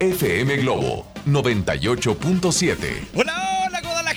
FM Globo 98.7. Hola,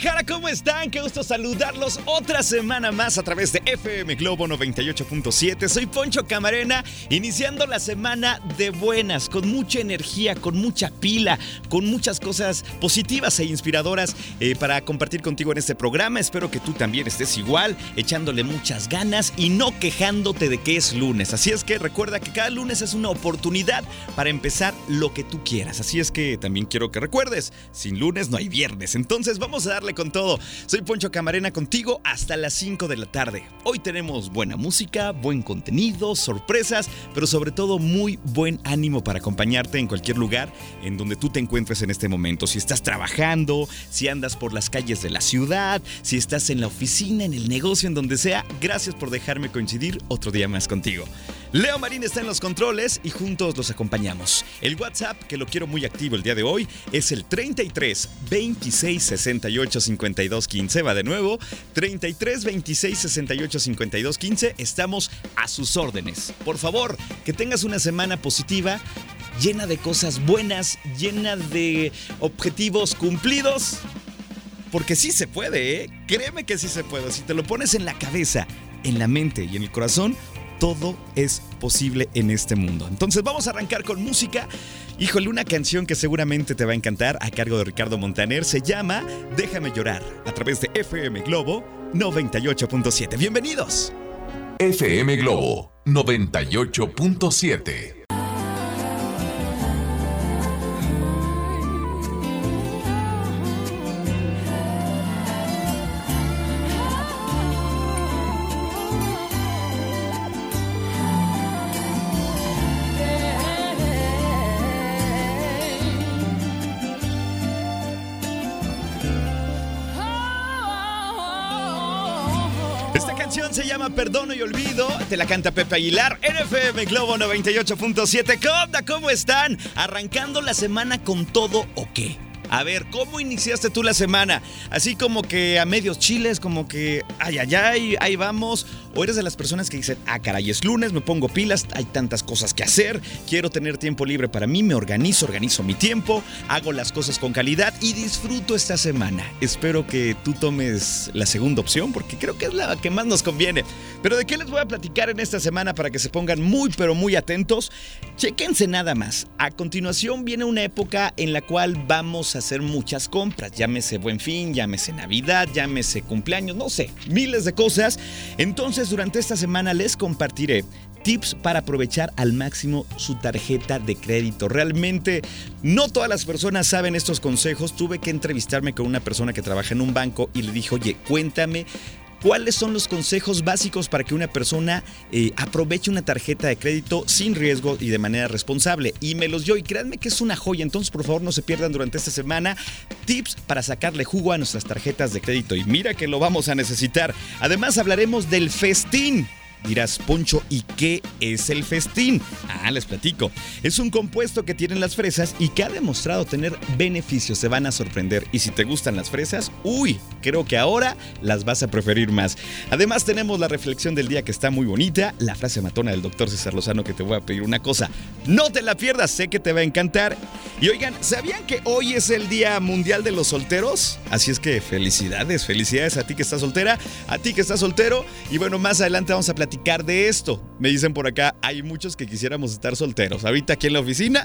Guadalajara, ¿cómo están? Qué gusto saludarlos otra semana más a través de FM Globo 98.7. Soy Poncho Camarena, iniciando la semana de buenas, con mucha energía, con mucha pila, con muchas cosas positivas e inspiradoras eh, para compartir contigo en este programa. Espero que tú también estés igual, echándole muchas ganas y no quejándote de que es lunes. Así es que recuerda que cada lunes es una oportunidad para empezar lo que tú quieras. Así es que también quiero que recuerdes, sin lunes no hay viernes. Entonces vamos a darle con todo. Soy Poncho Camarena contigo hasta las 5 de la tarde. Hoy tenemos buena música, buen contenido, sorpresas, pero sobre todo muy buen ánimo para acompañarte en cualquier lugar en donde tú te encuentres en este momento. Si estás trabajando, si andas por las calles de la ciudad, si estás en la oficina, en el negocio, en donde sea, gracias por dejarme coincidir otro día más contigo. Leo Marín está en los controles y juntos los acompañamos. El WhatsApp, que lo quiero muy activo el día de hoy, es el 33 26 68 52 15. Va de nuevo, 33 26 68 52 15. Estamos a sus órdenes. Por favor, que tengas una semana positiva, llena de cosas buenas, llena de objetivos cumplidos. Porque sí se puede, ¿eh? Créeme que sí se puede. Si te lo pones en la cabeza, en la mente y en el corazón, todo es posible en este mundo. Entonces vamos a arrancar con música. Híjole, una canción que seguramente te va a encantar a cargo de Ricardo Montaner se llama Déjame llorar a través de FM Globo 98.7. Bienvenidos. FM Globo 98.7. se llama Perdono y Olvido. Te la canta Pepe Aguilar, NFM Globo 98.7. ¿Qué onda? ¿Cómo están? ¿Arrancando la semana con todo o qué? A ver, ¿cómo iniciaste tú la semana? Así como que a medios chiles, como que ay, ay, ay, ahí vamos. O eres de las personas que dicen, ah, caray, es lunes, me pongo pilas, hay tantas cosas que hacer, quiero tener tiempo libre para mí, me organizo, organizo mi tiempo, hago las cosas con calidad y disfruto esta semana. Espero que tú tomes la segunda opción porque creo que es la que más nos conviene. Pero ¿de qué les voy a platicar en esta semana para que se pongan muy, pero muy atentos? Chequense nada más. A continuación viene una época en la cual vamos a hacer muchas compras. Llámese Buen Fin, llámese Navidad, llámese cumpleaños, no sé, miles de cosas. Entonces, durante esta semana les compartiré tips para aprovechar al máximo su tarjeta de crédito. Realmente no todas las personas saben estos consejos. Tuve que entrevistarme con una persona que trabaja en un banco y le dije, oye, cuéntame. ¿Cuáles son los consejos básicos para que una persona eh, aproveche una tarjeta de crédito sin riesgo y de manera responsable? Y me los dio y créanme que es una joya. Entonces, por favor, no se pierdan durante esta semana tips para sacarle jugo a nuestras tarjetas de crédito. Y mira que lo vamos a necesitar. Además, hablaremos del festín. Dirás, Poncho, ¿y qué es el festín? Ah, les platico. Es un compuesto que tienen las fresas y que ha demostrado tener beneficios. Se van a sorprender. Y si te gustan las fresas, uy, creo que ahora las vas a preferir más. Además, tenemos la reflexión del día que está muy bonita. La frase matona del doctor César Lozano que te voy a pedir una cosa. No te la pierdas, sé que te va a encantar. Y oigan, ¿sabían que hoy es el Día Mundial de los Solteros? Así es que felicidades, felicidades a ti que estás soltera, a ti que estás soltero. Y bueno, más adelante vamos a platicar de esto. Me dicen por acá, hay muchos que quisiéramos estar solteros. Ahorita aquí en la oficina.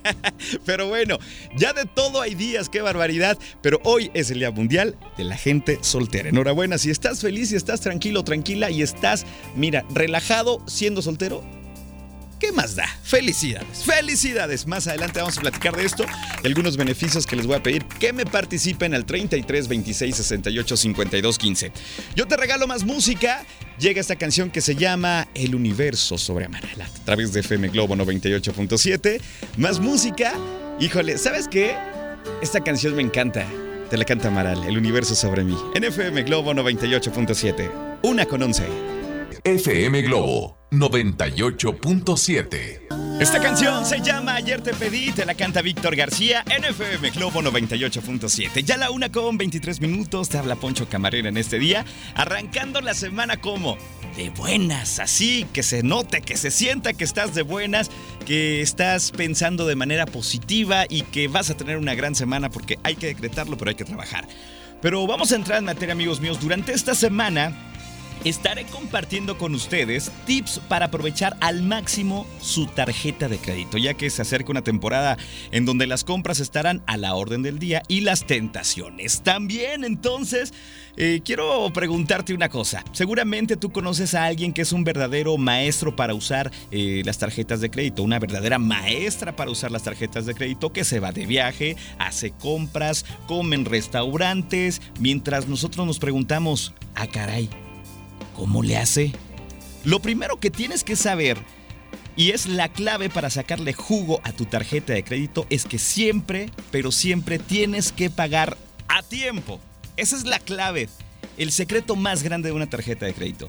Pero bueno, ya de todo hay días, qué barbaridad. Pero hoy es el Día Mundial de la Gente Soltera. Enhorabuena, si estás feliz, si estás tranquilo, tranquila y estás, mira, relajado siendo soltero, ¿Qué más da? Felicidades, felicidades. Más adelante vamos a platicar de esto y algunos beneficios que les voy a pedir que me participen al 33 26 68 52 15. Yo te regalo más música. Llega esta canción que se llama El Universo sobre Amaral a través de FM Globo 98.7. Más música. Híjole, ¿sabes qué? Esta canción me encanta. Te la canta Amaral, El Universo sobre mí. En FM Globo 98.7. Una con 11. FM Globo 98.7. Esta canción se llama Ayer te pedí, te la canta Víctor García en FM Globo 98.7. Ya la una con 23 minutos, te habla Poncho Camarera en este día, arrancando la semana como de buenas, así que se note, que se sienta que estás de buenas, que estás pensando de manera positiva y que vas a tener una gran semana porque hay que decretarlo, pero hay que trabajar. Pero vamos a entrar en materia, amigos míos. Durante esta semana estaré compartiendo con ustedes tips para aprovechar al máximo su tarjeta de crédito, ya que se acerca una temporada en donde las compras estarán a la orden del día y las tentaciones también. Entonces, eh, quiero preguntarte una cosa. Seguramente tú conoces a alguien que es un verdadero maestro para usar eh, las tarjetas de crédito, una verdadera maestra para usar las tarjetas de crédito que se va de viaje, hace compras, come en restaurantes, mientras nosotros nos preguntamos, ah caray, ¿Cómo le hace? Lo primero que tienes que saber, y es la clave para sacarle jugo a tu tarjeta de crédito, es que siempre, pero siempre tienes que pagar a tiempo. Esa es la clave, el secreto más grande de una tarjeta de crédito.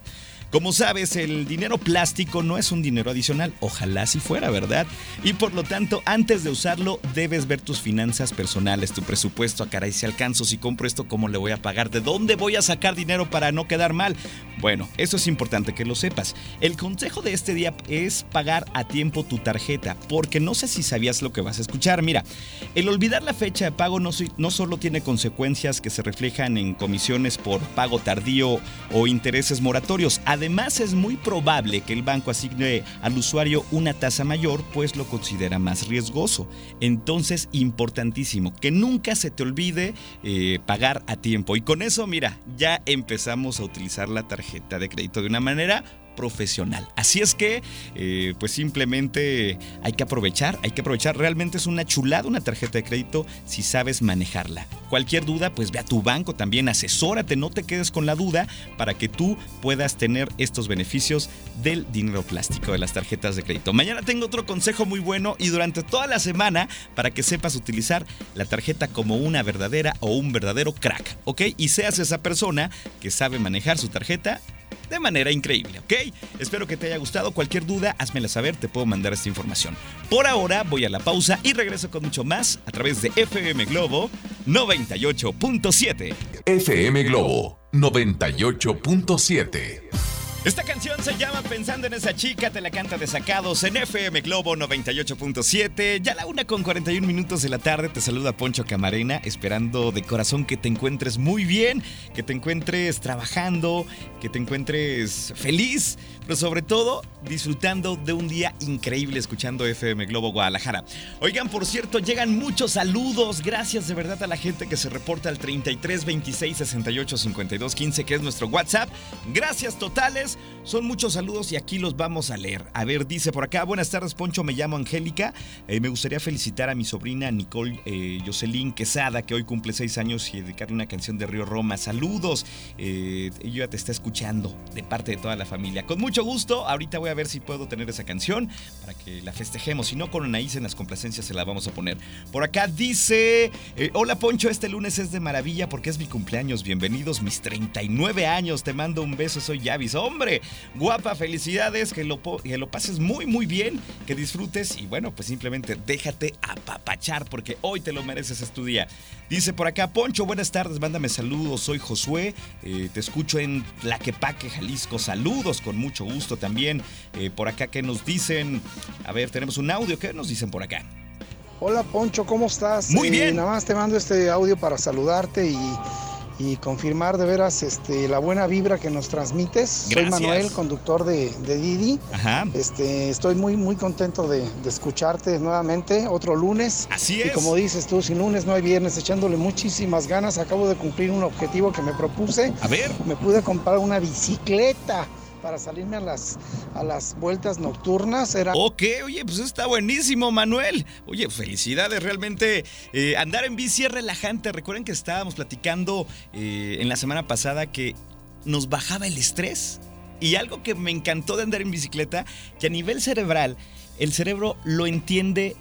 Como sabes, el dinero plástico no es un dinero adicional, ojalá si fuera, ¿verdad? Y por lo tanto, antes de usarlo, debes ver tus finanzas personales, tu presupuesto, a ah, caray, si alcanzo, si compro esto, ¿cómo le voy a pagar? ¿De dónde voy a sacar dinero para no quedar mal? Bueno, eso es importante que lo sepas. El consejo de este día es pagar a tiempo tu tarjeta, porque no sé si sabías lo que vas a escuchar. Mira, el olvidar la fecha de pago no, solo tiene consecuencias que se reflejan en comisiones por pago tardío o intereses moratorios, es muy probable que el banco asigne al usuario una tasa mayor, pues lo considera más riesgoso. Entonces, importantísimo, que nunca se te olvide eh, pagar a tiempo. Y con eso, mira, ya empezamos a utilizar la tarjeta de crédito de una manera profesional. Así es que, eh, pues simplemente hay que aprovechar, hay que aprovechar. Realmente es una chulada una tarjeta de crédito si sabes manejarla. Cualquier duda, pues ve a tu banco también, asesórate, no te quedes con la duda para que tú puedas tener estos beneficios del dinero plástico, de las tarjetas de crédito. Mañana tengo otro consejo muy bueno y durante toda la semana para que sepas utilizar la tarjeta como una verdadera o un verdadero crack, ¿ok? Y seas esa persona que sabe manejar su tarjeta de manera increíble, ¿ok? Espero que te haya gustado. Cualquier duda, házmela saber, te puedo mandar esta información. Por ahora voy a la pausa y regreso con mucho más a través de FM Globo 98.7. FM Globo 98.7. Esta canción se llama Pensando en esa chica, te la canta de sacados en FM Globo 98.7. Ya la una con 41 minutos de la tarde te saluda Poncho Camarena, esperando de corazón que te encuentres muy bien, que te encuentres trabajando, que te encuentres feliz, pero sobre todo disfrutando de un día increíble escuchando FM Globo Guadalajara. Oigan, por cierto, llegan muchos saludos. Gracias de verdad a la gente que se reporta al 33 26 68 52 15, que es nuestro WhatsApp. Gracias totales. Son muchos saludos y aquí los vamos a leer. A ver, dice por acá, buenas tardes Poncho, me llamo Angélica. Eh, me gustaría felicitar a mi sobrina Nicole eh, Jocelyn Quesada, que hoy cumple seis años y dedicarle una canción de Río Roma. Saludos. Eh, ella te está escuchando de parte de toda la familia. Con mucho gusto, ahorita voy a ver si puedo tener esa canción para que la festejemos. Si no, con Anaís en las complacencias se la vamos a poner. Por acá dice, eh, hola Poncho, este lunes es de maravilla porque es mi cumpleaños. Bienvenidos mis 39 años. Te mando un beso, soy Yavis. Hombre, Guapa, felicidades, que lo, que lo pases muy, muy bien, que disfrutes y bueno, pues simplemente déjate apapachar porque hoy te lo mereces, es tu día. Dice por acá, Poncho, buenas tardes, mándame saludos, soy Josué, eh, te escucho en Tlaquepaque, Jalisco, saludos con mucho gusto también. Eh, por acá, ¿qué nos dicen? A ver, tenemos un audio, ¿qué nos dicen por acá? Hola Poncho, ¿cómo estás? Muy bien. nada más te mando este audio para saludarte y y confirmar de veras este, la buena vibra que nos transmites. Soy Manuel, conductor de, Didi. Ajá. Este, estoy muy, muy contento de, escucharte nuevamente otro lunes. Así es. Y como dices tú, sin lunes no hay viernes, echándole muchísimas ganas. Acabo de cumplir un objetivo que me propuse. A ver. Me pude comprar una bicicleta para salirme a las, a las vueltas nocturnas. Era... Ok, oye, pues está buenísimo, Manuel. Oye, felicidades, realmente eh, andar en bici es relajante. Recuerden que estábamos platicando eh, en la semana pasada que nos bajaba el estrés. Y algo que me encantó de andar en bicicleta, que a nivel cerebral, el cerebro lo entiende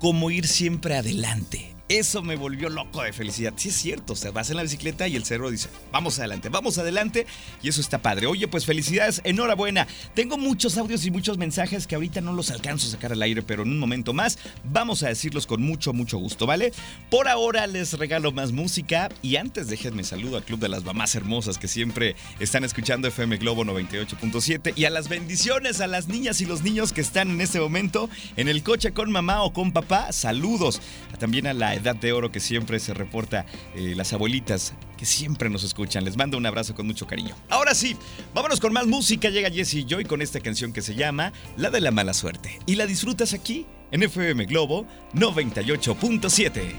como ir siempre adelante. Eso me volvió loco de felicidad. Sí es cierto, o sea, vas en la bicicleta y el cerebro dice, vamos adelante, vamos adelante y eso está padre. Oye, pues felicidades, enhorabuena. Tengo muchos audios y muchos mensajes que ahorita no los alcanzo a sacar al aire, pero en un momento más vamos a decirlos con mucho, mucho gusto, ¿vale? Por ahora les regalo más música y antes déjenme saludo al Club de las Mamás Hermosas que siempre están escuchando FM Globo 98.7 y a las bendiciones a las niñas y los niños que están en este momento en el coche con mamá o con papá. Saludos. También a la edad de oro que siempre se reporta, eh, las abuelitas que siempre nos escuchan. Les mando un abrazo con mucho cariño. Ahora sí, vámonos con más música. Llega Jesse Joy con esta canción que se llama La de la mala suerte. Y la disfrutas aquí en FM Globo 98.7.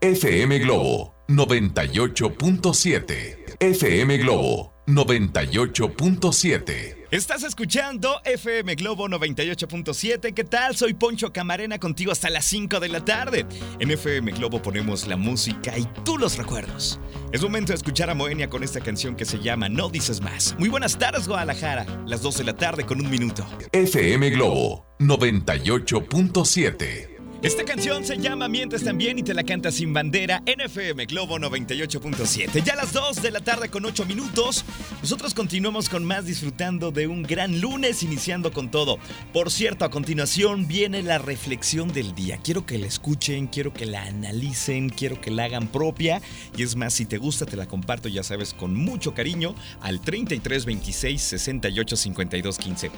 FM Globo 98.7. FM Globo 98.7. Estás escuchando FM Globo 98.7. ¿Qué tal? Soy Poncho Camarena contigo hasta las 5 de la tarde. En FM Globo ponemos la música y tú los recuerdos. Es momento de escuchar a Moenia con esta canción que se llama No dices más. Muy buenas tardes, Guadalajara. Las 12 de la tarde con un minuto. FM Globo 98.7. Esta canción se llama Mientes también y te la canta sin bandera NFM Globo 98.7. Ya a las 2 de la tarde con 8 minutos. Nosotros continuamos con más disfrutando de un gran lunes iniciando con todo. Por cierto, a continuación viene la reflexión del día. Quiero que la escuchen, quiero que la analicen, quiero que la hagan propia. Y es más, si te gusta te la comparto, ya sabes, con mucho cariño al 33 26 68 52 15.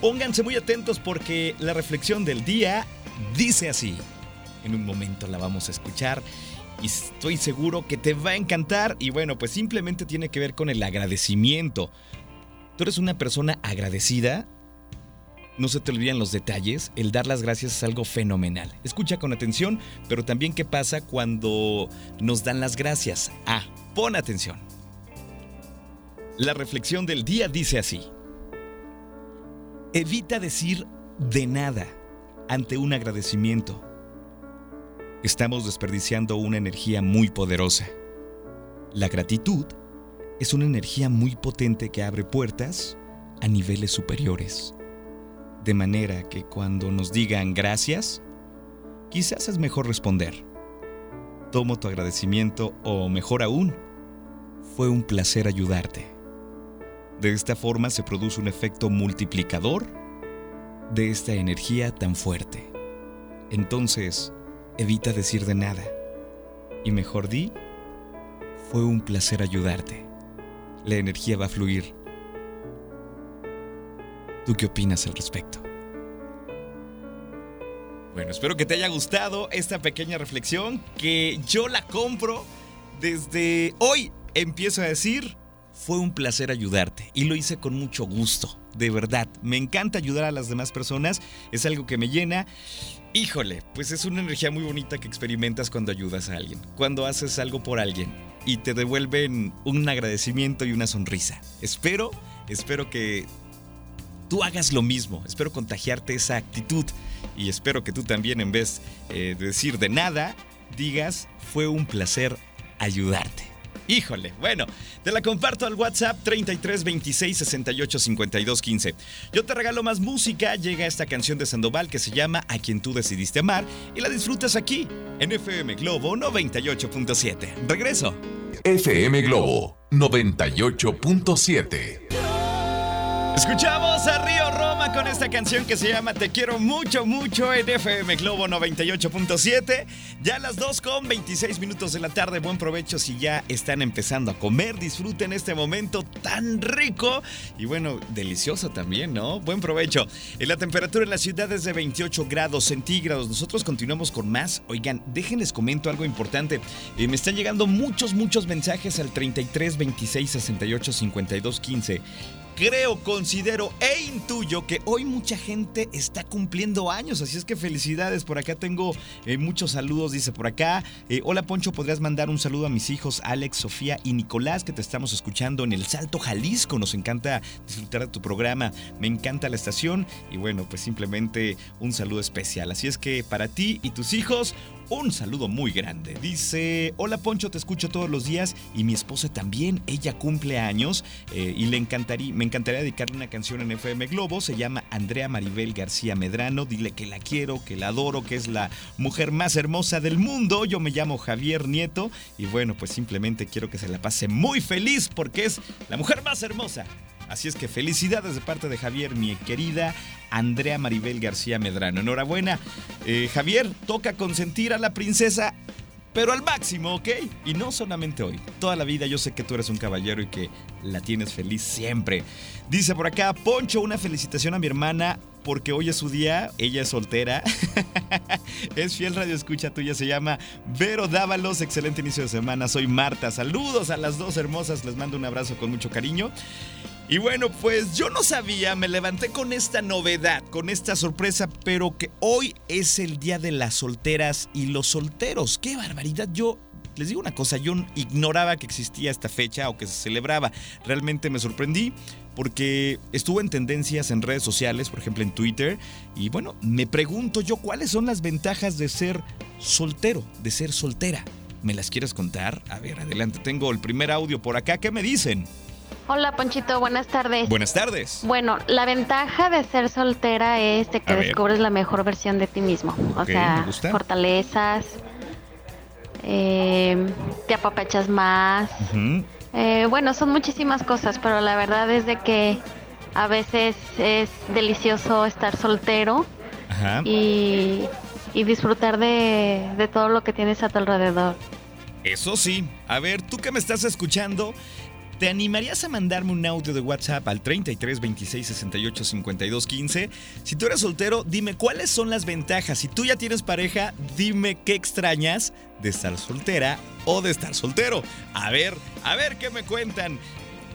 Pónganse muy atentos porque la reflexión del día Dice así. En un momento la vamos a escuchar y estoy seguro que te va a encantar y bueno, pues simplemente tiene que ver con el agradecimiento. Tú eres una persona agradecida, no se te olviden los detalles, el dar las gracias es algo fenomenal. Escucha con atención, pero también qué pasa cuando nos dan las gracias. Ah, pon atención. La reflexión del día dice así. Evita decir de nada ante un agradecimiento. Estamos desperdiciando una energía muy poderosa. La gratitud es una energía muy potente que abre puertas a niveles superiores. De manera que cuando nos digan gracias, quizás es mejor responder. Tomo tu agradecimiento o mejor aún, fue un placer ayudarte. De esta forma se produce un efecto multiplicador de esta energía tan fuerte. Entonces, evita decir de nada. Y mejor di, fue un placer ayudarte. La energía va a fluir. ¿Tú qué opinas al respecto? Bueno, espero que te haya gustado esta pequeña reflexión, que yo la compro desde hoy. Empiezo a decir, fue un placer ayudarte y lo hice con mucho gusto de verdad. Me encanta ayudar a las demás personas, es algo que me llena. Híjole, pues es una energía muy bonita que experimentas cuando ayudas a alguien, cuando haces algo por alguien y te devuelven un agradecimiento y una sonrisa. Espero, espero que tú hagas lo mismo, espero contagiarte esa actitud y espero que tú también en vez eh, de decir de nada, digas, fue un placer ayudarte. Híjole, bueno, te la comparto al WhatsApp 33 26 68 52 15. Yo te regalo más música, llega esta canción de Sandoval que se llama A quien tú decidiste amar y la disfrutas aquí en FM Globo 98.7. Regreso. FM Globo 98.7. Escuchamos a Río Con esta canción que se llama Te quiero mucho, mucho en FM Globo 98.7. Ya a las 2 con 26 minutos de la tarde. Buen provecho si ya están empezando a comer. Disfruten este momento tan rico y bueno, delicioso también, ¿no? Buen provecho. En la temperatura en la ciudad es de 28 grados centígrados. Nosotros continuamos con más. Oigan, déjenles comento algo importante. Eh, me están llegando muchos, muchos mensajes al 33 26 68 52 15 creo, considero e intuyo que hoy mucha gente está cumpliendo años, así es que felicidades. Por acá tengo eh, muchos saludos, dice por acá. Eh, hola Poncho, ¿podrías mandar un saludo a mis hijos Alex, Sofía y Nicolás que te estamos escuchando en el Salto Jalisco? Nos encanta disfrutar de tu programa, me encanta la estación y bueno, pues simplemente un saludo especial. Así es que para ti y tus hijos, un saludo muy grande. Dice, hola Poncho, te escucho todos los días y mi esposa también, ella cumple años eh, y le encantaría, me encantaría dedicarle una canción en FM Globo, se llama Andrea Maribel García Medrano, dile que la quiero, que la adoro, que es la mujer más hermosa del mundo, yo me llamo Javier Nieto y bueno, pues simplemente quiero que se la pase muy feliz porque es la mujer más hermosa Así es que felicidades de parte de Javier, mi querida Andrea Maribel García Medrano. Enhorabuena. Eh, Javier, toca consentir a la princesa pero al máximo, ¿ok? Y no solamente hoy. Toda la vida yo sé que tú eres un caballero y que la tienes feliz siempre. Dice por acá, Poncho, una felicitación a mi hermana porque hoy es su día, ella es soltera. es fiel radio escucha tuya, se llama Vero Dávalos. Excelente inicio de semana. Soy Marta. Saludos a las dos hermosas, les mando un abrazo con mucho cariño. Y bueno, pues yo no sabía, me levanté con esta novedad, con esta sorpresa, pero que hoy es el día de las solteras y los solteros. ¡Qué barbaridad! Yo les digo una cosa, yo ignoraba que existía esta fecha o que se celebraba. Realmente me sorprendí porque estuvo en tendencias en redes sociales, por ejemplo en Twitter, y bueno, me pregunto yo cuáles son las ventajas de ser soltero, de ser soltera. ¿Me las quieres contar? A ver, adelante, tengo el primer audio por acá, ¿qué me dicen? Hola Ponchito, buenas tardes. Buenas tardes. Bueno, la ventaja de ser soltera es que descubres la mejor versión de ti mismo. o sea, fortalezas, eh, te apapachas más. Eh, bueno, son muchísimas cosas, pero la verdad es de que a veces es delicioso estar soltero Y, y, disfrutar de, de todo lo que tienes a tu alrededor. Eso sí, a ver, tú que me estás escuchando, ¿Te animarías a mandarme un audio de WhatsApp al 33 26 68 52 15? Si tú eres soltero, dime cuáles son las ventajas. Si tú ya tienes pareja, dime qué extrañas de estar soltera o de estar soltero. A ver, a ver qué me cuentan.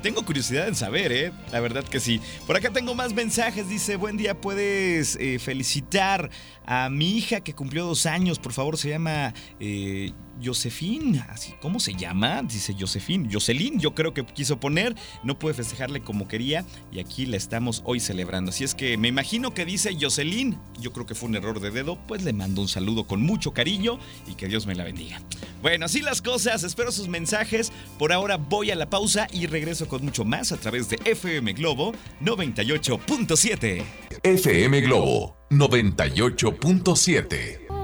Tengo curiosidad en saber, ¿eh? La verdad que sí. Por acá tengo más mensajes. Dice, buen día, puedes eh, felicitar a mi hija que cumplió dos años. Por favor, se llama eh, Josefín, así, ¿cómo se llama? Dice Josefín, Jocelyn, yo creo que quiso poner, no puede festejarle como quería y aquí la estamos hoy celebrando. Así es que me imagino que dice Jocelyn, yo creo que fue un error de dedo, pues le mando un saludo con mucho cariño y que Dios me la bendiga. Bueno, así las cosas, espero sus mensajes. Por ahora voy a la pausa y regreso con mucho más a través de FM Globo 98.7. FM Globo 98.7.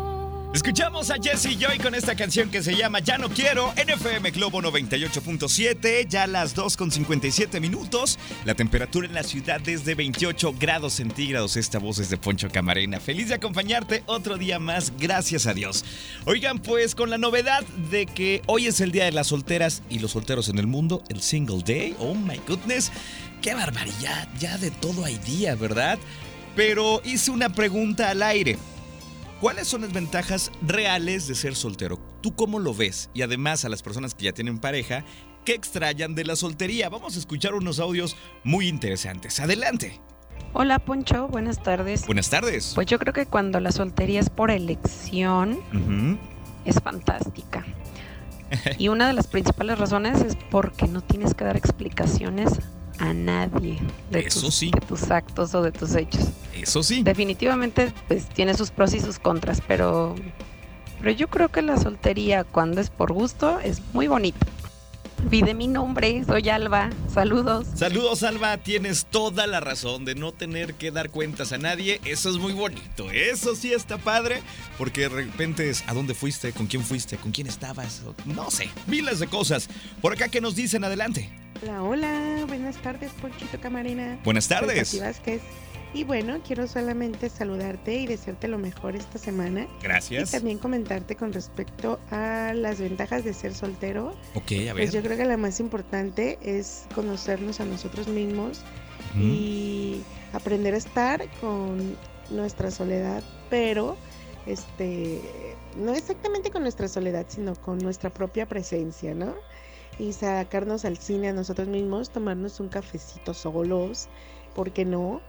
Escuchamos a Jesse Joy con esta canción que se llama Ya no quiero en FM Globo 98.7, ya las 2 con 57 minutos. La temperatura en la ciudad es de 28 grados centígrados. Esta voz es de Poncho Camarena. Feliz de acompañarte otro día más, gracias a Dios. Oigan, pues con la novedad de que hoy es el día de las solteras y los solteros en el mundo, el Single Day. Oh my goodness, qué barbaridad, ya de todo hay día, ¿verdad? Pero hice una pregunta al aire. ¿Cuáles son las ventajas reales de ser soltero? ¿Tú cómo lo ves? Y además a las personas que ya tienen pareja, ¿qué extrañan de la soltería? Vamos a escuchar unos audios muy interesantes. Adelante. Hola Poncho, buenas tardes. Buenas tardes. Pues yo creo que cuando la soltería es por elección, es fantástica. y una de las principales razones es porque no tienes que dar explicaciones a nadie de, tus, de tus actos o de tus hechos. Eso sí. Definitivamente, pues tiene sus pros y sus contras, pero, pero yo creo que la soltería cuando es por gusto es muy bonita. Pide mi nombre, soy Alba. Saludos. Saludos, Alba. Tienes toda la razón de no tener que dar cuentas a nadie. Eso es muy bonito. Eso sí está padre. Porque de repente es a dónde fuiste, con quién fuiste, con quién estabas. No sé, miles de cosas. Por acá que nos dicen adelante. Hola, hola, buenas tardes, Ponchito Camarena. Buenas tardes. Soy Vázquez. Y bueno, quiero solamente saludarte y desearte lo mejor esta semana. Gracias. Y también comentarte con respecto a las ventajas de ser soltero. Ok, a ver. Pues yo creo que la más importante es conocernos a nosotros mismos y aprender a estar con nuestra soledad, pero este no exactamente con nuestra soledad, sino con nuestra propia presencia, ¿no? Y sacarnos al cine a nosotros mismos, tomarnos un cafecito solos, ¿por qué no?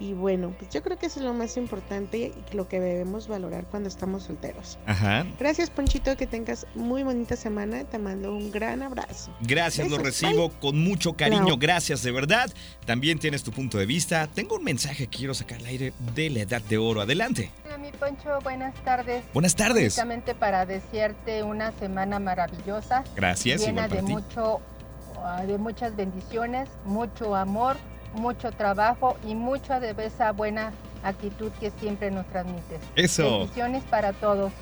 Y bueno, pues yo creo que eso es lo más importante y lo que debemos valorar cuando estamos solteros. Ajá. Gracias, Ponchito, que tengas muy bonita semana. Te mando un gran abrazo. Gracias, lo recibo con mucho cariño. Gracias, de verdad. También tienes tu punto de vista. Tengo un mensaje que quiero sacar al aire de la edad de oro. Adelante. Hola, mi Poncho, buenas tardes. Buenas tardes. Justamente para desearte una semana maravillosa. Gracias, llena igual de ti. mucho, ah, de muchas bendiciones, mucho amor, mucho trabajo y mucha de esa buena actitud que siempre nos transmites. Eso. Bendiciones para todos.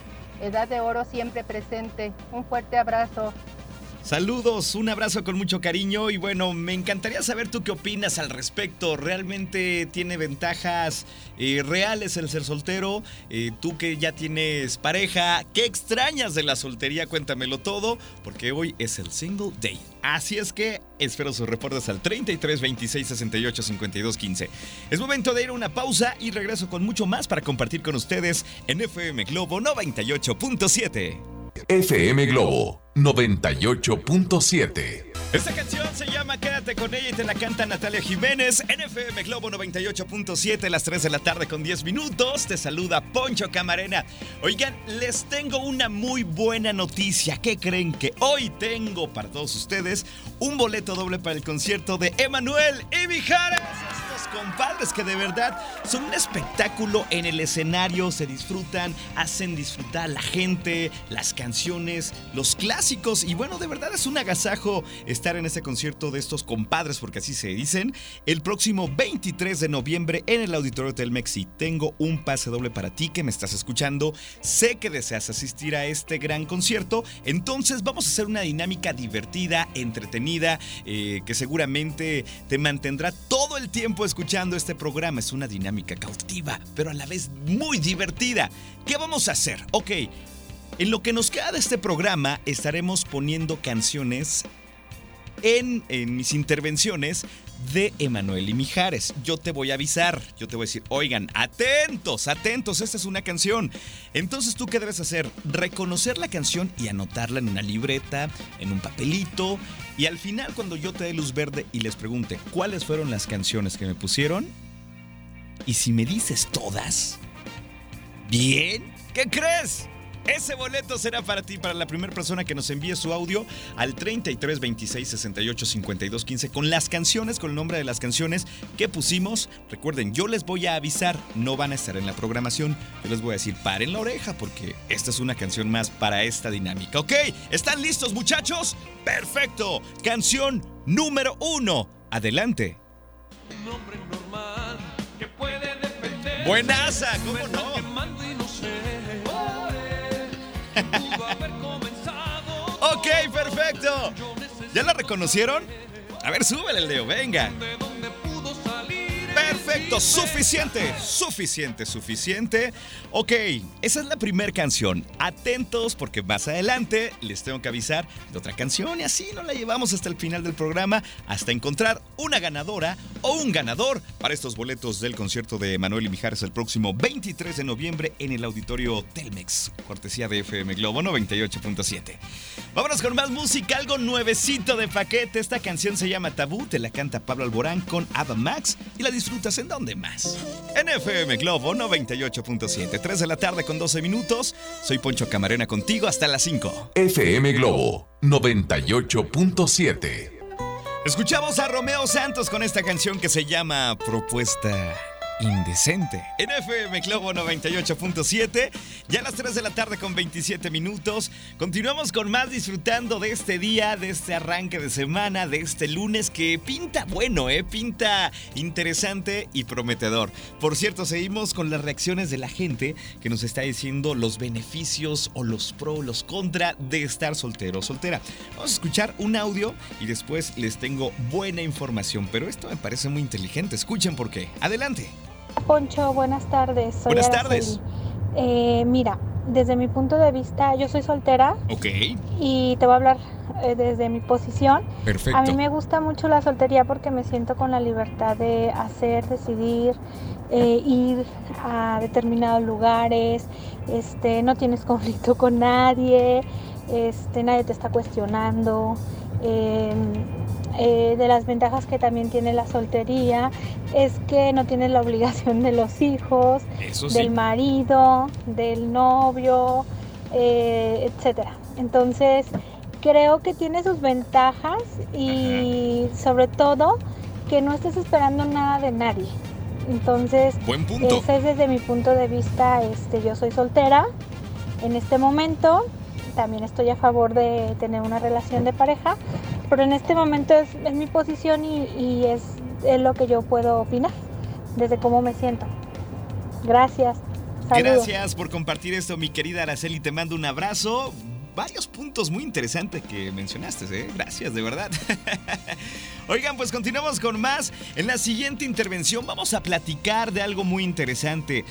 Edad de oro siempre presente. Un fuerte abrazo. Saludos, un abrazo con mucho cariño y bueno, me encantaría saber tú qué opinas al respecto. ¿Realmente tiene ventajas eh, reales el ser soltero? Eh, tú que ya tienes pareja, ¿qué extrañas de la soltería? Cuéntamelo todo, porque hoy es el single day. Así es que espero sus reportes al 33 26 68 52 15. Es momento de ir a una pausa y regreso con mucho más para compartir con ustedes en FM Globo 98.7. FM Globo 98.7. Esta canción se llama Quédate con ella y te la canta Natalia Jiménez en FM Globo 98.7 las 3 de la tarde con 10 minutos. Te saluda Poncho Camarena. Oigan, les tengo una muy buena noticia. ¿Qué creen que hoy tengo para todos ustedes? Un boleto doble para el concierto de Emanuel y Mijares. Compadres que de verdad son un espectáculo en el escenario, se disfrutan, hacen disfrutar a la gente, las canciones, los clásicos y bueno, de verdad es un agasajo estar en ese concierto de estos compadres, porque así se dicen, el próximo 23 de noviembre en el Auditorio Telmex. Y tengo un pase doble para ti que me estás escuchando. Sé que deseas asistir a este gran concierto, entonces vamos a hacer una dinámica divertida, entretenida, eh, que seguramente te mantendrá todo el tiempo escuchando este programa. Es una dinámica cautiva, pero a la vez muy divertida. ¿Qué vamos a hacer? Ok. En lo que nos queda de este programa estaremos poniendo canciones en, en, mis intervenciones de Emanuel y Mijares. Yo te voy a avisar, yo te voy a decir, oigan, atentos, atentos, esta es una canción. Entonces tú qué debes hacer? Reconocer la canción y anotarla en una libreta, en un papelito. Y al final cuando yo te dé luz verde y les pregunte cuáles fueron las canciones que me pusieron, y si me dices todas, bien, ¿qué crees? Ese boleto será para ti, para la primera persona que nos envíe su audio al 33 26 68 52 15 con las canciones, con el nombre de las canciones que pusimos. Recuerden, yo les voy a avisar, no van a estar en la programación. Yo les voy a decir, paren la oreja porque esta es una canción más para esta dinámica. ¿Ok? ¿Están listos, muchachos? Perfecto. Canción número uno. Adelante. Buenaza, ¿cómo no? Ok, perfecto. ¿Ya la reconocieron? A ver, súbele, Leo, venga. Perfecto, suficiente, suficiente, suficiente. Ok, esa es la primera canción. Atentos porque más adelante les tengo que avisar de otra canción y así nos la llevamos hasta el final del programa hasta encontrar una ganadora o un ganador para estos boletos del concierto de Manuel y Mijares el próximo 23 de noviembre en el auditorio Telmex, cortesía de FM Globo 98.7. Vámonos con más música, algo nuevecito de paquete. Esta canción se llama Tabú, te la canta Pablo Alborán con Ava Max y la en donde más. En FM Globo 98.7, 3 de la tarde con 12 minutos. Soy Poncho Camarena contigo hasta las 5. FM Globo 98.7. Escuchamos a Romeo Santos con esta canción que se llama Propuesta indecente. En FM Globo 98.7, ya a las 3 de la tarde con 27 minutos. Continuamos con más disfrutando de este día, de este arranque de semana, de este lunes que pinta bueno, ¿eh? Pinta interesante y prometedor. Por cierto, seguimos con las reacciones de la gente que nos está diciendo los beneficios o los pro, los contra de estar soltero o soltera. Vamos a escuchar un audio y después les tengo buena información, pero esto me parece muy inteligente. Escuchen por qué. Adelante. Poncho, buenas tardes. buenas tardes. Eh, mira, desde mi punto de vista, yo soy soltera. Ok. Y te voy a hablar eh, desde mi posición. Perfecto. A mí me gusta mucho la soltería porque me siento con la libertad de hacer, decidir, eh, ir a determinados lugares. Este, no tienes conflicto con nadie. Este, nadie te está cuestionando. Em, eh, de las ventajas que también tiene la soltería es que no tienes la obligación de los hijos, del marido, del novio, eh, etcétera. Entonces, creo que tiene sus ventajas y sobre todo que no estés esperando nada de nadie. Entonces, ese es desde mi punto de vista, este, yo soy soltera en este momento, también estoy a favor de tener una relación de pareja, pero en este momento es, mi posición y, es, lo que yo puedo opinar, desde cómo me siento. Gracias. Gracias por compartir esto, mi querida Araceli. Te mando un abrazo varios puntos muy interesantes que mencionaste, ¿eh? Gracias, de verdad. Oigan, pues continuamos con más. En la siguiente intervención vamos a platicar de algo muy interesante,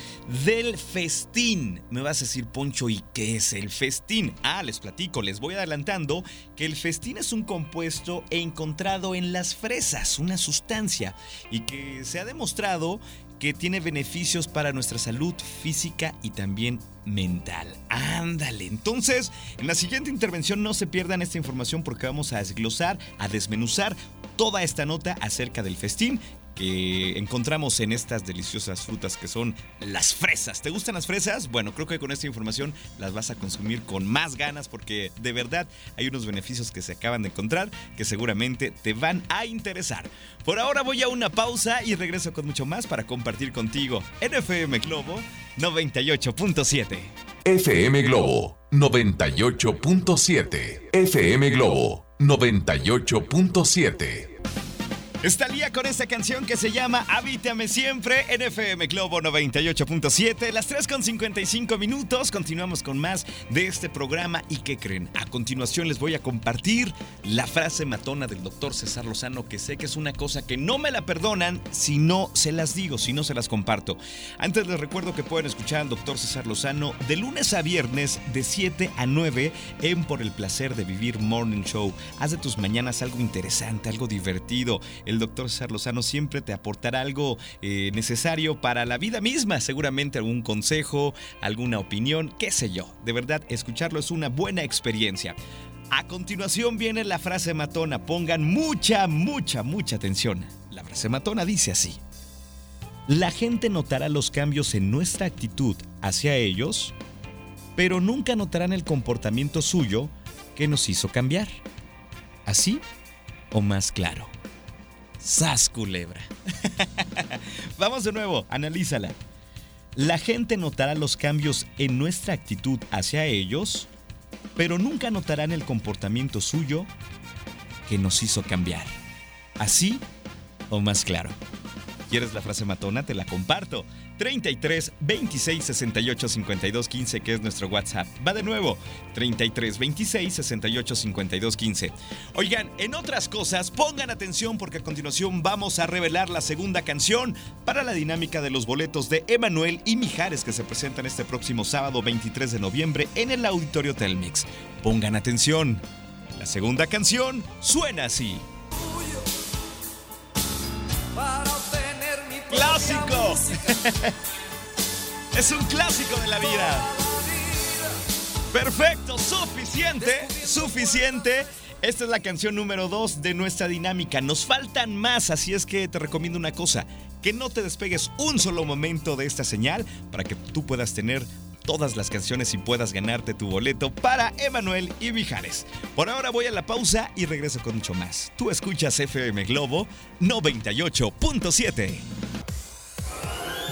del festín. Me vas a decir, Poncho, ¿y qué es el festín? Ah, les platico, les voy adelantando que el festín es un compuesto encontrado en las fresas, una sustancia, y que se ha demostrado que tiene beneficios para nuestra salud física y también mental. Ándale. Entonces, en la siguiente intervención no se pierdan esta información porque vamos a desglosar, a desmenuzar toda esta nota acerca del festín que encontramos en estas deliciosas frutas que son las fresas. ¿Te gustan las fresas? Bueno, creo que con esta información las vas a consumir con más ganas porque de verdad hay unos beneficios que se acaban de encontrar que seguramente te van a interesar. Por ahora voy a una pausa y regreso con mucho más para compartir contigo en FM Globo 98.7. FM Globo 98.7. FM Globo 98.7. Está con esta canción que se llama Habítame siempre en FM Globo 98.7, las 3 con 55 minutos. Continuamos con más de este programa y ¿qué creen? A continuación les voy a compartir la frase matona del doctor César Lozano que sé que es una cosa que no me la perdonan si no se las digo, si no se las comparto. Antes les recuerdo que pueden escuchar al doctor César Lozano de lunes a viernes de 7 a 9 en Por el placer de vivir Morning Show. Haz de tus mañanas algo interesante, algo divertido el doctor César siempre te aportará algo eh, necesario para la vida misma, seguramente algún consejo, alguna opinión, qué sé yo. De verdad, escucharlo es una buena experiencia. A continuación viene la frase matona, pongan mucha, mucha, mucha atención. La frase matona dice así. La gente notará los cambios en nuestra actitud hacia ellos, pero nunca notarán el comportamiento suyo que nos hizo cambiar. ¿Así o más claro? Sas culebra. Vamos de nuevo, analízala. La gente notará los cambios en nuestra actitud hacia ellos, pero nunca notarán el comportamiento suyo que nos hizo cambiar. ¿Así o más claro? ¿Quieres la frase matona? Te la comparto. 33 26 68 52 15, que es nuestro WhatsApp. Va de nuevo, 33 26 68 52 15. Oigan, en otras cosas, pongan atención porque a continuación vamos a revelar la segunda canción para la dinámica de los boletos de Emanuel y Mijares que se presentan este próximo sábado 23 de noviembre en el Auditorio Telmix. Pongan atención. La segunda canción suena así. Clásico. es un clásico de la vida. Perfecto, suficiente, suficiente. Esta es la canción número 2 de nuestra dinámica. Nos faltan más, así es que te recomiendo una cosa, que no te despegues un solo momento de esta señal para que tú puedas tener todas las canciones y puedas ganarte tu boleto para Emanuel y Mijares. Por ahora voy a la pausa y regreso con mucho más. Tú escuchas FM Globo 98.7.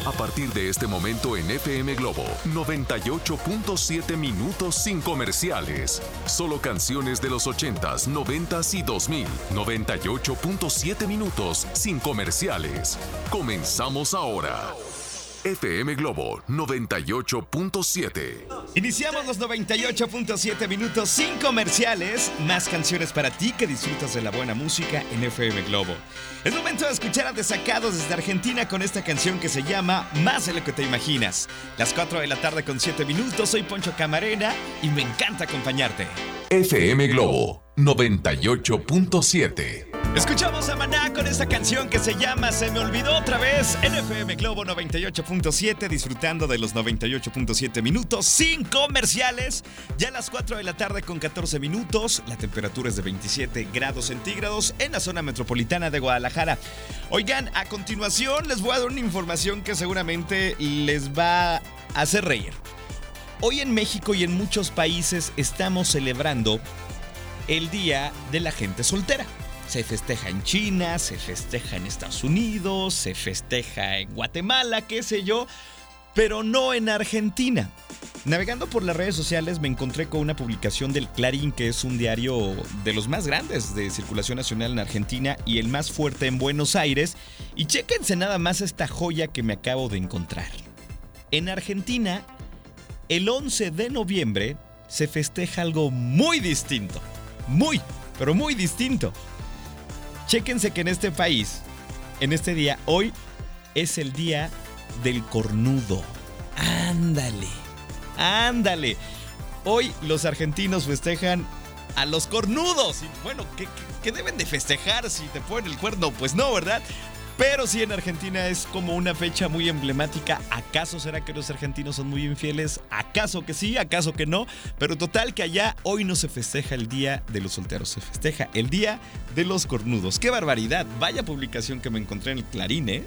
A partir de este momento en FM Globo, 98.7 minutos sin comerciales. Solo canciones de los 80s, 90s y 2000. 98.7 minutos sin comerciales. Comenzamos ahora. FM Globo 98.7. Iniciamos los 98.7 minutos sin comerciales, más canciones para ti que disfrutas de la buena música en FM Globo. Es momento de escuchar a Desacados desde Argentina con esta canción que se llama Más de lo que te imaginas. Las 4 de la tarde con 7 minutos, soy Poncho Camarena y me encanta acompañarte. FM Globo 98.7. Escuchamos a Maná con esta canción que se llama Se me olvidó otra vez en FM Globo 98.7, disfrutando de los 98.7 minutos sin comerciales. Ya a las 4 de la tarde con 14 minutos, la temperatura es de 27 grados centígrados en la zona metropolitana de Guadalajara. Oigan, a continuación les voy a dar una información que seguramente les va a hacer reír. Hoy en México y en muchos países estamos celebrando el Día de la Gente Soltera. Se festeja en China, se festeja en Estados Unidos, se festeja en Guatemala, qué sé yo, pero no en Argentina. Navegando por las redes sociales me encontré con una publicación del Clarín, que es un diario de los más grandes de circulación nacional en Argentina y el más fuerte en Buenos Aires. Y chéquense nada más esta joya que me acabo de encontrar. En Argentina, el 11 de noviembre se festeja algo muy distinto. Muy, pero muy distinto. Chéquense que en este país, en este día, hoy es el día del cornudo. Ándale, ándale. Hoy los argentinos festejan a los cornudos. Y bueno, ¿qué, qué deben de festejar si te ponen el cuerno? Pues no, ¿verdad? Pero sí en Argentina es como una fecha muy emblemática. ¿Acaso será que los argentinos son muy infieles? ¿Acaso que sí? ¿Acaso que no? Pero total que allá hoy no se festeja el Día de los Solteros, se festeja el Día de los Cornudos. ¡Qué barbaridad! Vaya publicación que me encontré en el Clarín, ¿eh?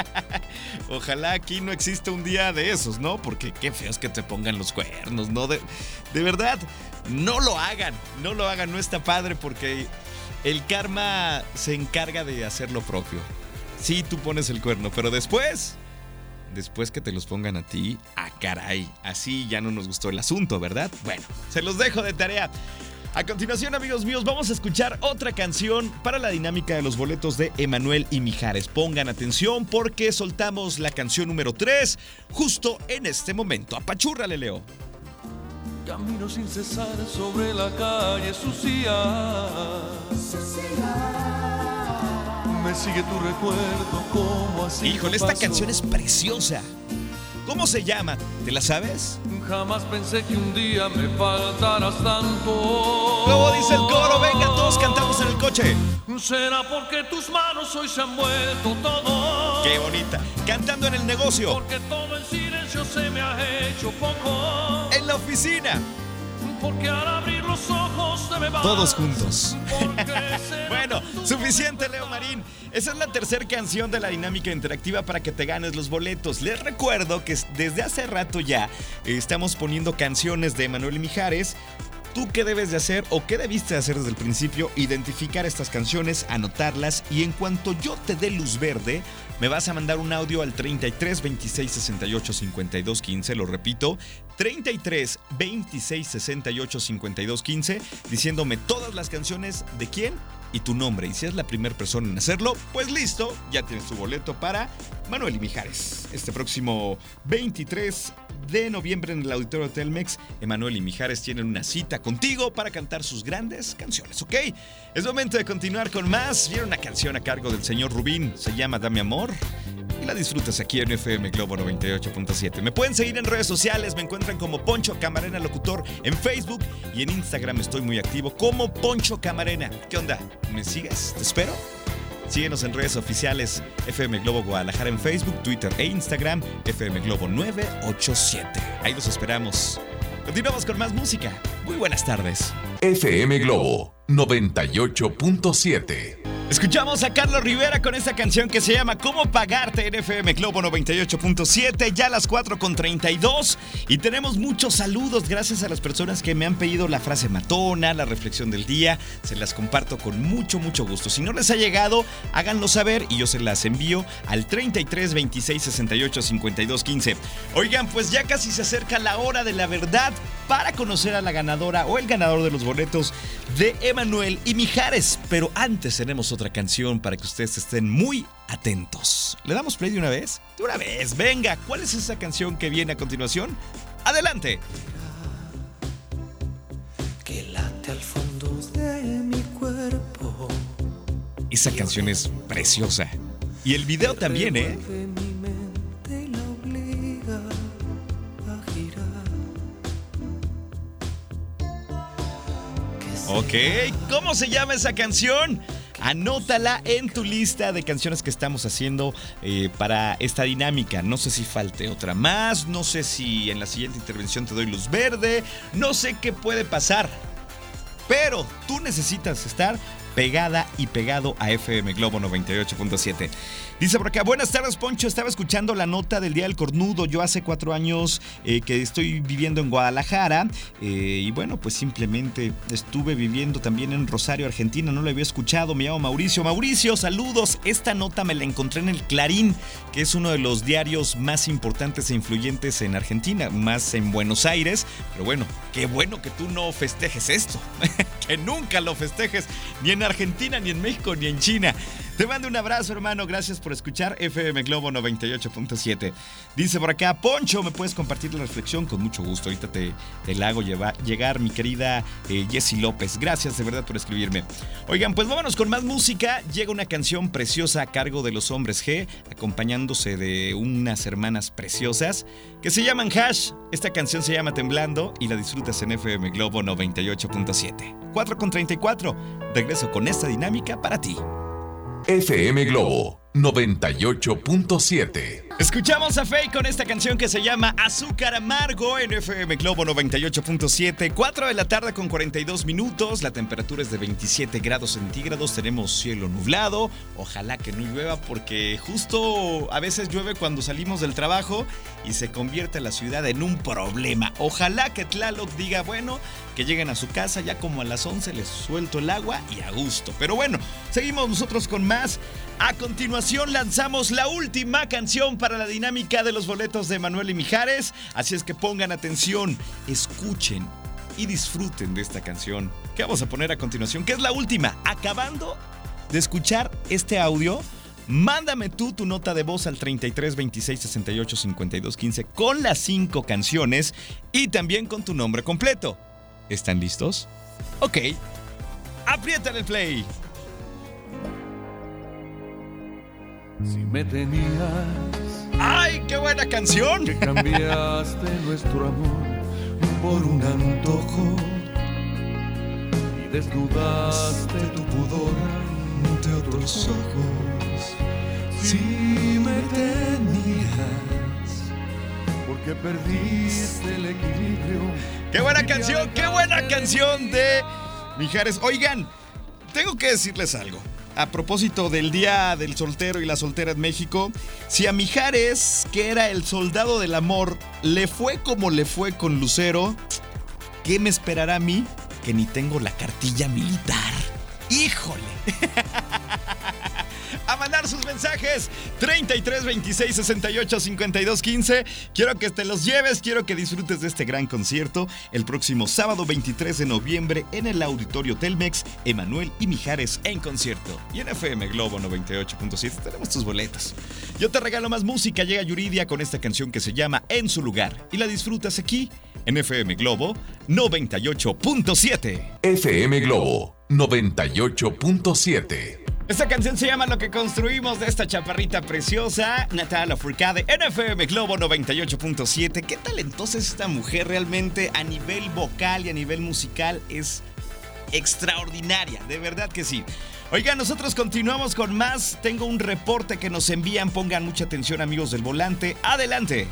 Ojalá aquí no exista un día de esos, ¿no? Porque qué feo es que te pongan los cuernos, ¿no? De, de verdad, no lo hagan, no lo hagan, no está padre porque el karma se encarga de hacer lo propio. Sí, tú pones el cuerno, pero después, después que te los pongan a ti, a ah, caray, así ya no nos gustó el asunto, ¿verdad? Bueno, se los dejo de tarea. A continuación, amigos míos, vamos a escuchar otra canción para la dinámica de los boletos de Emanuel y Mijares. Pongan atención porque soltamos la canción número 3 justo en este momento. Apachúrrale, Leo. Camino sin cesar sobre la calle sucia. Me sigue tu recuerdo como así. Híjole, esta canción es preciosa. ¿Cómo se llama? ¿Te la sabes? Jamás pensé que un día me faltaras tanto. ¿Cómo dice el coro? Venga, todos cantamos en el coche. Será porque tus manos hoy se han vuelto todo. Qué bonita. Cantando en el negocio. Porque todo en silencio se me ha hecho poco. En la oficina. Todos juntos. bueno, suficiente, Leo Marín. Esa es la tercera canción de la dinámica interactiva para que te ganes los boletos. Les recuerdo que desde hace rato ya estamos poniendo canciones de Manuel Mijares ¿Tú qué debes de hacer o qué debiste hacer desde el principio? Identificar estas canciones, anotarlas y en cuanto yo te dé luz verde, me vas a mandar un audio al 33 26 68 52 15, lo repito, 33 26 68 52 15, diciéndome todas las canciones de quién y tu nombre. Y si es la primera persona en hacerlo, pues listo, ya tienes tu boleto para Manuel y Mijares. Este próximo 23 de noviembre en el Auditorio Telmex, Emanuel y Mijares tienen una cita contigo para cantar sus grandes canciones, ¿ok? Es momento de continuar con más. Viene una canción a cargo del señor Rubín, se llama Dame Amor y la disfrutas aquí en FM Globo 98.7. Me pueden seguir en redes sociales, me encuentran como Poncho Camarena Locutor en Facebook y en Instagram estoy muy activo como Poncho Camarena. ¿Qué onda? ¿Me sigues? ¿Te espero? Síguenos en redes oficiales FM Globo Guadalajara en Facebook, Twitter e Instagram, FM Globo 987. Ahí los esperamos. Continuamos con más música. Muy buenas tardes. FM Globo 98.7. Escuchamos a Carlos Rivera con esta canción que se llama ¿Cómo pagarte en FM Globo 98.7? Ya a las 4.32 y tenemos muchos saludos gracias a las personas que me han pedido la frase matona, la reflexión del día. Se las comparto con mucho, mucho gusto. Si no les ha llegado, háganlo saber y yo se las envío al 33 26 68 52 15. Oigan, pues ya casi se acerca la hora de la verdad para conocer a la ganadora o el ganador de los boletos de Emanuel y Mijares. Pero antes tenemos otra canción para que ustedes estén muy atentos. ¿Le damos play de una vez? De una vez, venga. ¿Cuál es esa canción que viene a continuación? Adelante. Que late al fondo de mi cuerpo. Esa canción es preciosa. Y el video también, ¿eh? Ok, ¿cómo se llama esa canción? Anótala en tu lista de canciones que estamos haciendo eh, para esta dinámica. No sé si falte otra más, no sé si en la siguiente intervención te doy luz verde, no sé qué puede pasar. Pero tú necesitas estar pegada y pegado a FM Globo 98.7. Dice por acá, buenas tardes Poncho, estaba escuchando la nota del Día del Cornudo, yo hace cuatro años eh, que estoy viviendo en Guadalajara eh, y bueno, pues simplemente estuve viviendo también en Rosario, Argentina, no lo había escuchado, me llamo Mauricio. Mauricio, saludos, esta nota me la encontré en el Clarín, que es uno de los diarios más importantes e influyentes en Argentina, más en Buenos Aires, pero bueno, qué bueno que tú no festejes esto, que nunca lo festejes, ni en Argentina, ni en México, ni en China. Te mando un abrazo, hermano. Gracias por escuchar FM Globo 98.7. Dice por acá, Poncho, ¿me puedes compartir la reflexión? Con mucho gusto. Ahorita te, te la hago llegar, mi querida eh, Jessie López. Gracias de verdad por escribirme. Oigan, pues vámonos con más música. Llega una canción preciosa a cargo de los hombres G, acompañándose de unas hermanas preciosas que se llaman Hash. Esta canción se llama Temblando y la disfrutas en FM Globo 98.7. 4 con 34. Regreso con esta dinámica para ti. FM Globo 98.7. Escuchamos a Faye con esta canción que se llama Azúcar Amargo en FM Globo 98.7. 4 de la tarde con 42 minutos. La temperatura es de 27 grados centígrados. Tenemos cielo nublado. Ojalá que no llueva porque justo a veces llueve cuando salimos del trabajo y se convierte la ciudad en un problema. Ojalá que Tlaloc diga, bueno, que lleguen a su casa ya como a las 11 les suelto el agua y a gusto. Pero bueno, seguimos nosotros con más. A continuación lanzamos la última canción para la dinámica de los boletos de Manuel y Mijares, así es que pongan atención, escuchen y disfruten de esta canción que vamos a poner a continuación, que es la última. Acabando de escuchar este audio, mándame tú tu nota de voz al 33 26 68 52 15 con las cinco canciones y también con tu nombre completo. ¿Están listos? Ok. Aprieta el play. Si me tenías. ¡Ay, qué buena canción! Que cambiaste nuestro amor por un antojo y desnudaste tu pudor ante otros ojos. Si me tenías, porque perdiste el equilibrio. ¡Qué buena canción! ¡Qué buena canción de Mijares! Oigan, tengo que decirles algo a propósito del Día del Soltero y la Soltera en México, si a Mijares, que era el soldado del amor, le fue como le fue con Lucero, ¿qué me esperará a mí? Que ni tengo la cartilla militar. ¡Híjole! sus mensajes 33 26 68 52 15. Quiero que te los lleves, quiero que disfrutes de este gran concierto el próximo sábado 23 de noviembre en el Auditorio Telmex, Emanuel y Mijares en concierto. Y en FM Globo 98.7 tenemos tus boletos. Yo te regalo más música, llega Yuridia con esta canción que se llama En su lugar y la disfrutas aquí en FM Globo 98.7. FM Globo 98.7. Esta canción se llama Lo que construimos de esta chaparrita preciosa, Natalia Furcade, NFM Globo 98.7. Qué talentosa es esta mujer realmente a nivel vocal y a nivel musical es extraordinaria, de verdad que sí. Oigan, nosotros continuamos con más. Tengo un reporte que nos envían, pongan mucha atención amigos del volante. Adelante.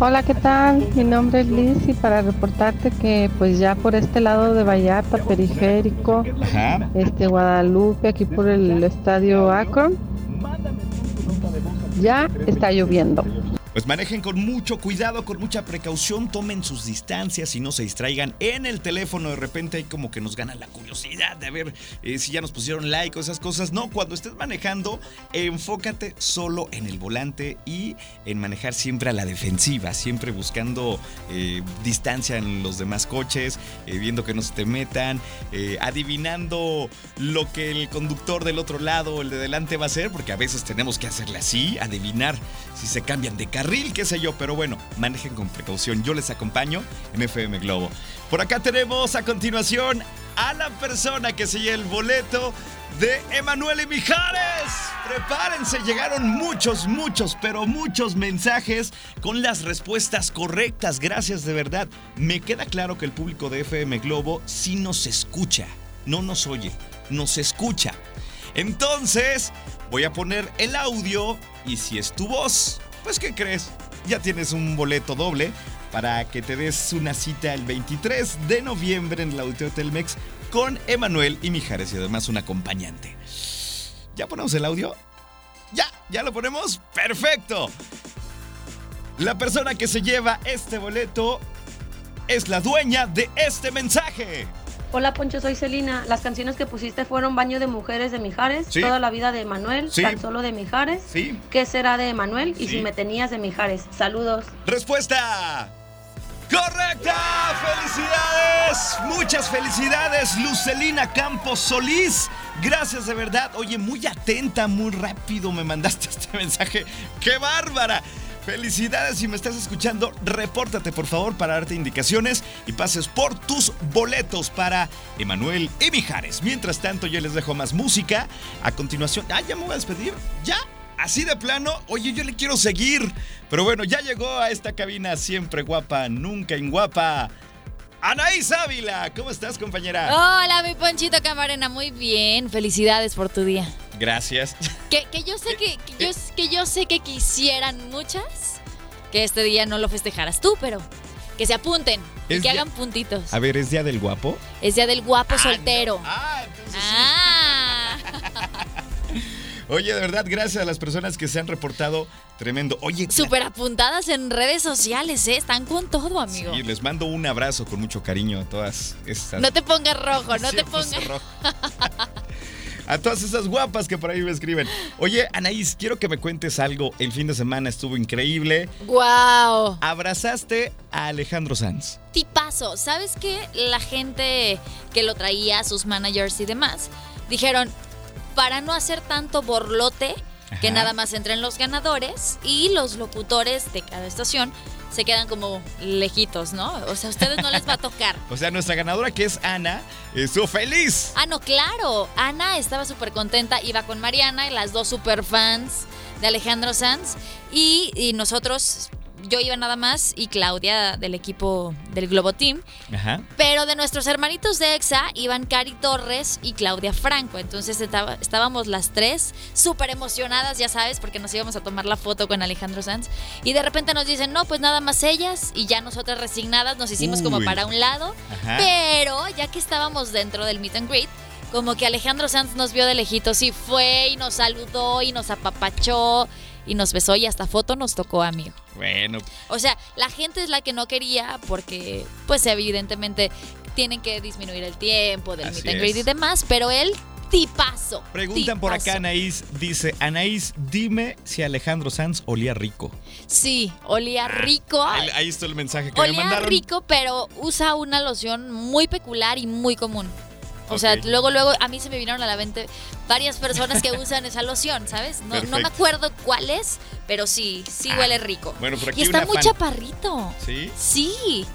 Hola, ¿qué tal? Mi nombre es Liz y para reportarte que pues ya por este lado de Vallarta, Periférico, este Guadalupe, aquí por el estadio Akron, ya está lloviendo. Pues manejen con mucho cuidado, con mucha precaución, tomen sus distancias y no se distraigan en el teléfono. De repente hay como que nos gana la curiosidad de ver eh, si ya nos pusieron like o esas cosas. No, cuando estés manejando, enfócate solo en el volante y en manejar siempre a la defensiva, siempre buscando eh, distancia en los demás coches, eh, viendo que no se te metan, adivinando lo que el conductor del otro lado el de delante va a hacer, porque a veces tenemos que hacerle así, adivinar si se cambian de carro qué sé yo, pero bueno, manejen con precaución. Yo les acompaño en FM Globo. Por acá tenemos a continuación a la persona que se lleva el boleto de Emanuel y Mijares. Prepárense, llegaron muchos, muchos, pero muchos mensajes con las respuestas correctas. Gracias de verdad. Me queda claro que el público de FM Globo sí nos escucha, no nos oye, nos escucha. Entonces, voy a poner el audio y si es tu voz, pues ¿qué crees? Ya tienes un boleto doble para que te des una cita el 23 de noviembre en el Auditorio Telmex con Emanuel y Mijares y además un acompañante. ¿Ya ponemos el audio? Ya, ya lo ponemos. Perfecto. La persona que se lleva este boleto es la dueña de este mensaje. Hola Poncho, soy Celina. Las canciones que pusiste fueron Baño de Mujeres de Mijares, Toda la vida de Manuel, Tan solo de Mijares. Sí. ¿Qué será de Manuel? Y si me tenías de Mijares. Saludos. Respuesta. ¡Correcta! ¡Felicidades! Muchas felicidades, Lucelina Campos Solís. Gracias de verdad. Oye, muy atenta, muy rápido me mandaste este mensaje. ¡Qué bárbara! Felicidades si me estás escuchando, repórtate por favor para darte indicaciones y pases por tus boletos para Emanuel y Mijares. Mientras tanto yo les dejo más música. A continuación, ah, ya me voy a despedir, ya. Así de plano, oye, yo le quiero seguir. Pero bueno, ya llegó a esta cabina siempre guapa, nunca inguapa. Anaís Ávila, ¿cómo estás, compañera? Hola, mi Ponchito Camarena, muy bien. Felicidades por tu día. Gracias. Que, yo sé que, yo, que yo sé que quisieran muchas que este día no lo festejaras tú, pero que se apunten y que hagan puntitos. A ver, ¿es día del guapo? Es día del guapo ah, soltero. Ah, entonces ah. Oye, de verdad, gracias a las personas que se han reportado. Tremendo. Oye. Súper apuntadas en redes sociales, ¿eh? Están con todo, amigo. Sí, les mando un abrazo con mucho cariño a todas estas. No te pongas rojo, no te pongas. Rojo. a todas esas guapas que por ahí me escriben. Oye, Anaís, quiero que me cuentes algo. El fin de semana estuvo increíble. ¡Wow! Abrazaste a Alejandro Sanz. Tipazo. ¿Sabes qué? La gente que lo traía, sus managers y demás, dijeron, para no hacer tanto borlote, que nada más entren los ganadores y los locutores de cada estación se quedan como lejitos, ¿no? O sea, a ustedes no les va a tocar. o sea, nuestra ganadora que es Ana, estuvo feliz. Ah, no, claro. Ana estaba súper contenta, iba con Mariana y las dos super fans de Alejandro Sanz. Y, y nosotros yo iba nada más y Claudia del equipo del Globo Team. Ajá. Pero de nuestros hermanitos de EXA iban Cari Torres y Claudia Franco. Entonces estábamos las tres súper emocionadas, ya sabes, porque nos íbamos a tomar la foto con Alejandro Sanz. Y de repente nos dicen, no, pues nada más ellas. Y ya nosotras resignadas nos hicimos como para un lado. Pero ya que estábamos dentro del meet and greet, como que Alejandro Sanz nos vio de lejitos y fue y nos saludó y nos apapachó y nos besó y hasta foto nos tocó, amigo. Bueno. O sea, la gente es la que no quería porque, pues evidentemente, tienen que disminuir el tiempo del meet and greet y demás, pero él tipazo. Preguntan por acá, Anaís, dice, Anaís, dime si Alejandro Sanz olía rico. Sí, olía ah, rico. Ahí, está el mensaje que me mandaron. Olía rico, pero usa una loción muy peculiar y muy común. O sea, luego, luego a mí se me vinieron a la mente varias personas que usan esa loción, ¿sabes? No, no, me acuerdo cuál es, pero sí, sí ah, huele rico. Bueno, por aquí y está muy chaparrito. ¿Sí? Sí.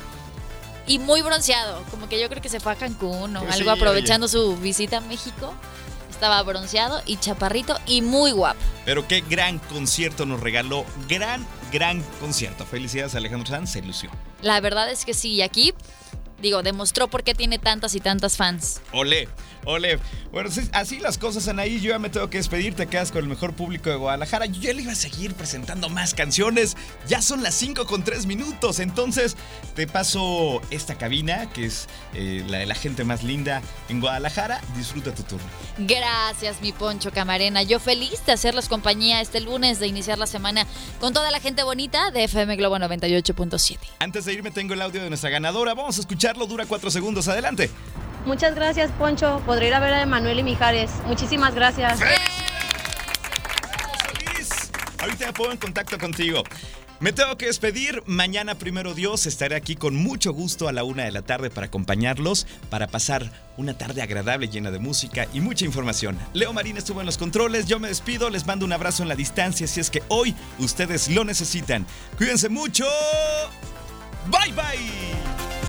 Y muy bronceado. Como que yo creo que se fue a Cancún o pues algo aprovechando su visita a México. Estaba bronceado y chaparrito y muy guapo. Pero qué gran concierto nos regaló. Gran, gran concierto. Felicidades a Alejandro Sanz, se ilusió. La verdad es que sí. Y aquí digo, demostró por qué tiene tantas y tantas fans. Ole, ole. Bueno, así las cosas, Anaí. Yo ya me tengo que despedir. Te quedas con el mejor público de Guadalajara. Yo ya le iba a seguir presentando más canciones. Ya son las 5 con 3 minutos. Entonces, te paso esta cabina, que es eh, la de la gente más linda en Guadalajara. Disfruta tu turno. Gracias, mi Poncho Camarena. Yo feliz de hacerles compañía este lunes, de iniciar la semana con toda la gente bonita de FM Globo 98.7. Antes de irme, tengo el audio de nuestra ganadora. Vamos a escucharlo. Dura 4 segundos. Adelante. Muchas gracias, Poncho. Podré ir a ver a Emanuel y Mijares. Muchísimas gracias. Ahorita me pongo en contacto contigo. Me tengo que despedir. Mañana, primero Dios, estaré aquí con mucho gusto a la una de la tarde para acompañarlos, para pasar una tarde agradable llena de música y mucha información. Leo Marín estuvo en los controles. Yo me despido. Les mando un abrazo en la distancia si es que hoy ustedes lo necesitan. Cuídense mucho. Bye bye.